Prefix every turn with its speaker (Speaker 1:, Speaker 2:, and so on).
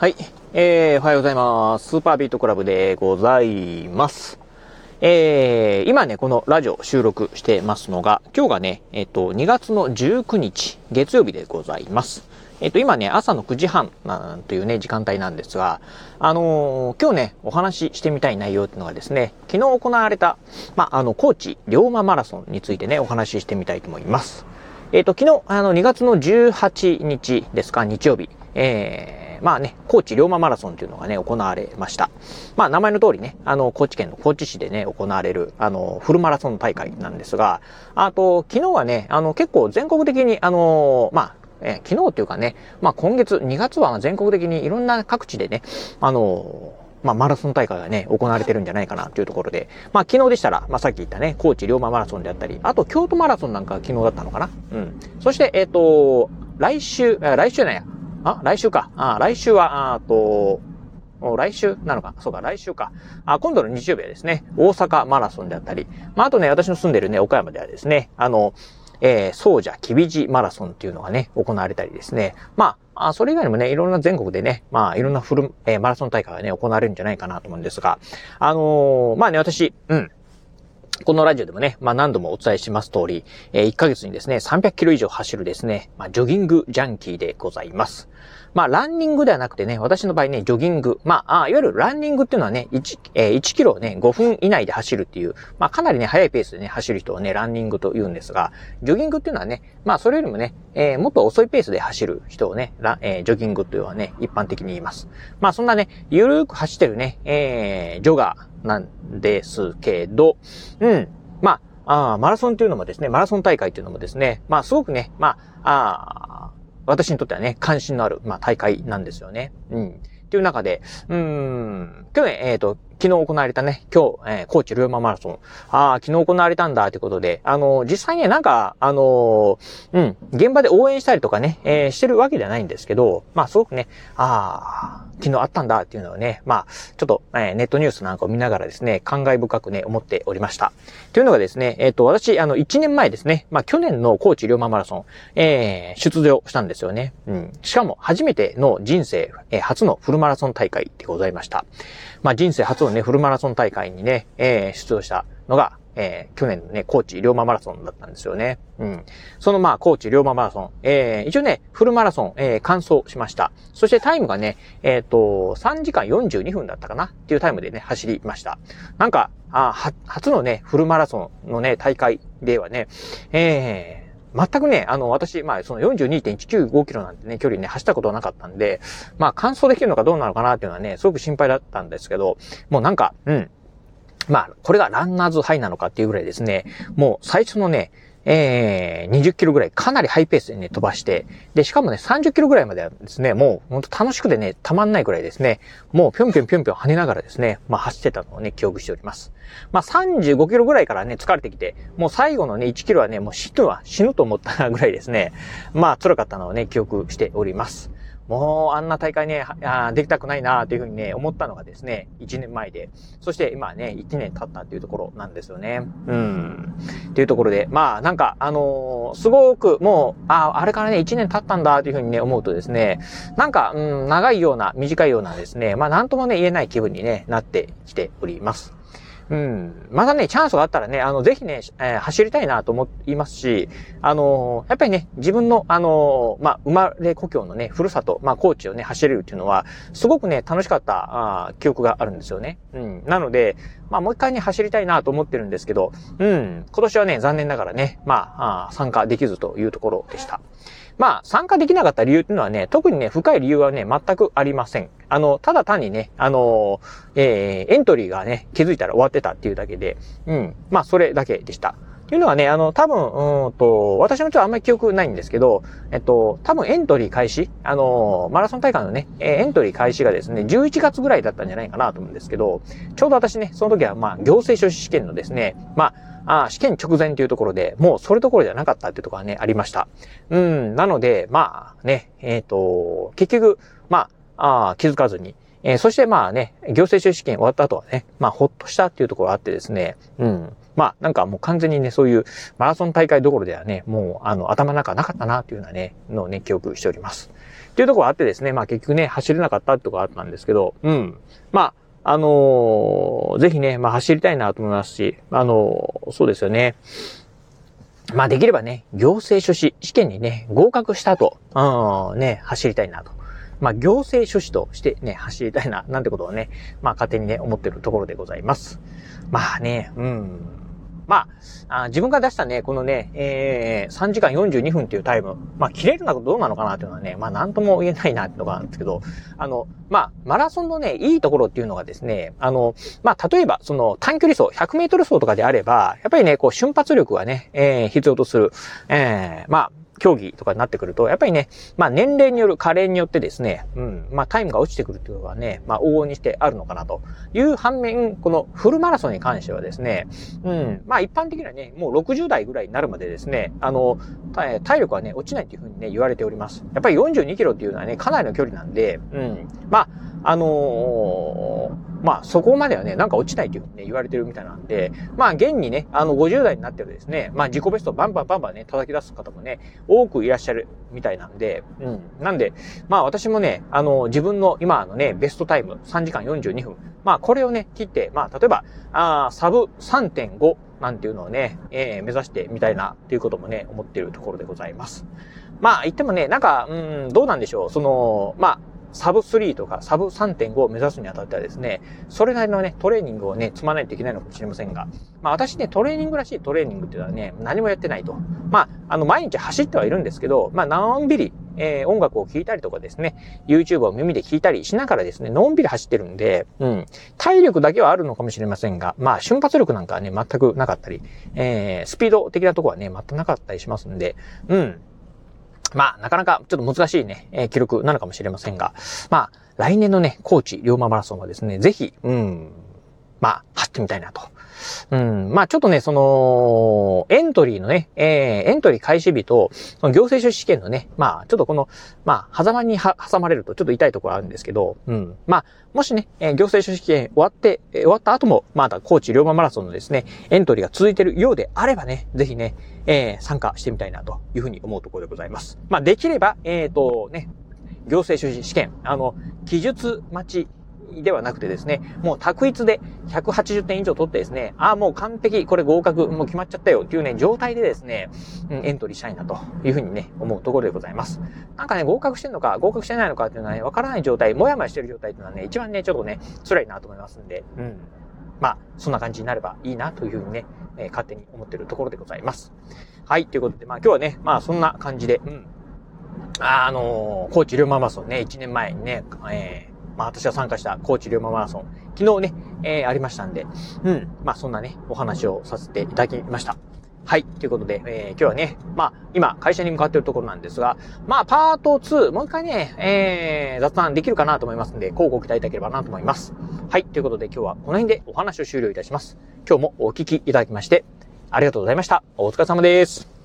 Speaker 1: はい。えー、おはようございます。スーパービートクラブでございます。えー、今ね、このラジオ収録してますのが、今日がね、えっ、と、2月の19日、月曜日でございます。えっ、と、今ね、朝の9時半なんというね、時間帯なんですが、あのー、今日ね、お話ししてみたい内容っていうのがですね、昨日行われた、まあ、あの、高知龍馬マラソンについてね、お話ししてみたいと思います。えっ、と、昨日、あの、2月の18日ですか、日曜日、えー、まあね、高知龍馬マラソンというのがね、行われました。まあ名前の通りね、あの、高知県の高知市でね、行われる、あの、フルマラソン大会なんですが、あと、昨日はね、あの、結構全国的に、あの、まあ、え昨日っていうかね、まあ今月、2月は全国的にいろんな各地でね、あの、まあ、マラソン大会がね、行われてるんじゃないかなというところで、まあ、昨日でしたら、まあ、さっき言ったね、高知龍馬マラソンであったり、あと、京都マラソンなんか昨日だったのかなうん。そして、えっ、ー、と、来週、来週なんや、あ、来週か。あ、来週は、あと、来週なのか。そうか、来週か。あ、今度の日曜日はですね、大阪マラソンであったり、まあ、あとね、私の住んでるね、岡山ではですね、あの、えー、総社きびじマラソンっていうのがね、行われたりですね。まあ、あそれ以外にもね、いろんな全国でね、まあ、いろんなフル、えー、マラソン大会がね、行われるんじゃないかなと思うんですが、あのー、まあね、私、うん。このラジオでもね、まあ何度もお伝えします通り、えー、1ヶ月にですね、300キロ以上走るですね、まあジョギングジャンキーでございます。まあ、ランニングではなくてね、私の場合ね、ジョギング。まあ、あいわゆるランニングっていうのはね、1、えー、1キロをね、5分以内で走るっていう、まあ、かなりね、速いペースでね、走る人をね、ランニングと言うんですが、ジョギングっていうのはね、まあ、それよりもね、えー、もっと遅いペースで走る人をね、ラえー、ジョギングというのはね、一般的に言います。まあ、そんなね、ゆるーく走ってるね、えー、ジョガーなんですけど、うん、まあ、あマラソンというのもですね、マラソン大会というのもですね、まあすごくね、まあ、あ私にとってはね、関心のある、まあ、大会なんですよね。うん。っていう中で、うん、去年、えっ、ー、と、昨日行われたね、今日、えー、高知龍馬マラソン。ああ、昨日行われたんだ、ということで、あのー、実際ね、なんか、あのー、うん、現場で応援したりとかね、えー、してるわけではないんですけど、まあ、すごくね、ああ、昨日あったんだっていうのをね、まあ、ちょっと、えー、ネットニュースなんかを見ながらですね、感慨深くね、思っておりました。というのがですね、えっ、ー、と、私、あの、1年前ですね、まあ、去年の高知龍馬マラソン、えー、出場したんですよね。うん。しかも、初めての人生、えー、初のフルマラソン大会でございました。まあ、人生初のね、フルマラソン大会にね、えー、出場したのが、えー、去年のね、高知龍馬マラソンだったんですよね。うん。そのまあ、高知龍馬マラソン、えー、一応ね、フルマラソン、えー、完走しました。そしてタイムがね、えっ、ー、と、3時間42分だったかな？っていうタイムでね、走りました。なんか、あ初のね、フルマラソンのね、大会ではね、えー、全くね、あの、私、まあ、その42.195キロなんてね、距離ね、走ったことはなかったんで、まあ、完走できるのかどうなのかなっていうのはね、すごく心配だったんですけど、もうなんか、うん。まあ、これがランナーズハイなのかっていうぐらいですね、もう最初のね、えー、20キロぐらいかなりハイペースでね、飛ばして、で、しかもね、30キロぐらいまではですね、もう、ほんと楽しくてね、たまんないぐらいですね、もうぴょんぴょんぴょんぴょん跳ねながらですね、まあ走ってたのをね、記憶しております。まあ35キロぐらいからね、疲れてきて、もう最後のね、1キロはね、もう死ぬは、死ぬと思ったぐらいですね、まあ辛かったのをね、記憶しております。もうあんな大会ね、あできたくないなというふうにね、思ったのがですね、1年前で、そして今ね、1年経ったっていうところなんですよね。うん。っていうところで、まあなんか、あのー、すごくもう、ああれからね、1年経ったんだというふうにね、思うとですね、なんか、うん、長いような、短いようなですね、まあなんともね、言えない気分にね、なってきております。うん。またね、チャンスがあったらね、あの、ぜひね、えー、走りたいなと思いますし、あのー、やっぱりね、自分の、あのー、まあ、生まれ故郷のね、ふるさと、まあ、高知をね、走れるっていうのは、すごくね、楽しかった、あ記憶があるんですよね。うん。なので、まあ、もう一回ね、走りたいなと思ってるんですけど、うん。今年はね、残念ながらね、まあ、あ参加できずというところでした。まあ、参加できなかった理由っていうのはね、特にね、深い理由はね、全くありません。あの、ただ単にね、あの、えー、エントリーがね、気づいたら終わってたっていうだけで、うん。まあ、それだけでした。というのはね、あの、多分、うんと、私もちょっとあんまり記憶ないんですけど、えっと、多分エントリー開始、あの、マラソン大会のね、エントリー開始がですね、11月ぐらいだったんじゃないかなと思うんですけど、ちょうど私ね、その時は、まあ、行政書士試験のですね、まあ、あ試験直前というところで、もうそれどころじゃなかったっていうところがね、ありました。うん、なので、まあね、えっ、ー、と、結局、まあ、あ気づかずに、えー、そしてまあね、行政書試験終わった後はね、まあほっとしたっていうところがあってですね、うん。まあなんかもう完全にね、そういうマラソン大会どころではね、もうあの頭の中なかったなっていうようなね、のをね、記憶しております。っていうところがあってですね、まあ結局ね、走れなかったってところがあったんですけど、うん。まあ、あのー、ぜひね、まあ走りたいなと思いますし、あのー、そうですよね。まあできればね、行政書士試験にね、合格した後、うん、ね、走りたいなと。まあ行政書士としてね、走りたいな、なんてことをね、まあ勝手にね、思ってるところでございます。まあね、うん。まあ、あ自分が出したね、このね、えー、3時間42分っていうタイム、まあ、切れるのかどうなのかなっていうのはね、まあ、なんとも言えないなっていうのがあるんですけど、あの、まあ、マラソンのね、いいところっていうのがですね、あの、まあ、例えば、その短距離走、100メートル走とかであれば、やっぱりね、こう、瞬発力がね、えー、必要とする、えー、まあ、競技とかになってくると、やっぱりね、まあ年齢による加齢によってですね、うん、まあタイムが落ちてくるっていうのがね、まあ往々にしてあるのかなという反面、このフルマラソンに関してはですね、うん、まあ一般的にはね、もう60代ぐらいになるまでですね、あの、体力はね、落ちないっていうふうにね、言われております。やっぱり42キロっていうのはね、かなりの距離なんで、うん、まあ、あのーまあそこまではね、なんか落ちないというふうにね、言われてるみたいなんで、まあ現にね、あの50代になってるですね、まあ自己ベストバンバンバンバンね、叩き出す方もね、多くいらっしゃるみたいなんで、うん。なんで、まあ私もね、あの自分の今のね、ベストタイム3時間42分、まあこれをね、切って、まあ例えば、あサブ3.5なんていうのをね、えー、目指してみたいなっていうこともね、思っているところでございます。まあ言ってもね、なんか、うん、どうなんでしょう。その、まあ、サブ3とかサブ3.5を目指すにあたってはですね、それなりのね、トレーニングをね、積まないといけないのかもしれませんが、まあ私ね、トレーニングらしいトレーニングっていうのはね、何もやってないと。まあ、あの、毎日走ってはいるんですけど、まあ、のんびり、えー、音楽を聴いたりとかですね、YouTube を耳で聴いたりしながらですね、のんびり走ってるんで、うん、体力だけはあるのかもしれませんが、まあ、瞬発力なんかはね、全くなかったり、えー、スピード的なとこはね、全くなかったりしますんで、うん、まあ、なかなかちょっと難しいね、えー、記録なのかもしれませんが、まあ、来年のね、高知龍馬マラソンはですね、ぜひ、うん、まあ、走ってみたいなと。うん、まあちょっとね、その、エントリーのね、えー、エントリー開始日と、その行政書士試験のね、まあちょっとこの、まあ、狭間に挟まれるとちょっと痛いところあるんですけど、うん。まあ、もしね、えー、行政書士試験終わって、えー、終わった後も、まだ高知龍馬マラソンのですね、エントリーが続いているようであればね、ぜひね、えー、参加してみたいなというふうに思うところでございます。まあできれば、えっ、ー、とね、行政書士試験、あの、記述待ちではなくてですね、もう択一で180点以上取ってですね、ああ、もう完璧、これ合格、もう決まっちゃったよっていうね、状態でですね、うん、エントリーしたいなというふうにね、思うところでございます。なんかね、合格してんのか、合格してないのかっていうのはね、わからない状態、もやもやしてる状態っていうのはね、一番ね、ちょっとね、辛いなと思いますんで、うん。まあ、そんな感じになればいいなというふうにね、えー、勝手に思ってるところでございます。はい、ということで、まあ今日はね、まあそんな感じで、うん。あのー、高知龍馬マラソンね、1年前にね、えーまあ私は参加した高知龍馬マラソン、昨日ね、えー、ありましたんで、うん、まあそんなね、お話をさせていただきました。はい。ということで、えー、今日はね、まあ、今、会社に向かっているところなんですが、まあ、パート2、もう一回ね、えー、雑談できるかなと思いますんで、こうご期待いただければなと思います。はい。ということで、今日はこの辺でお話を終了いたします。今日もお聞きいただきまして、ありがとうございました。お疲れ様です。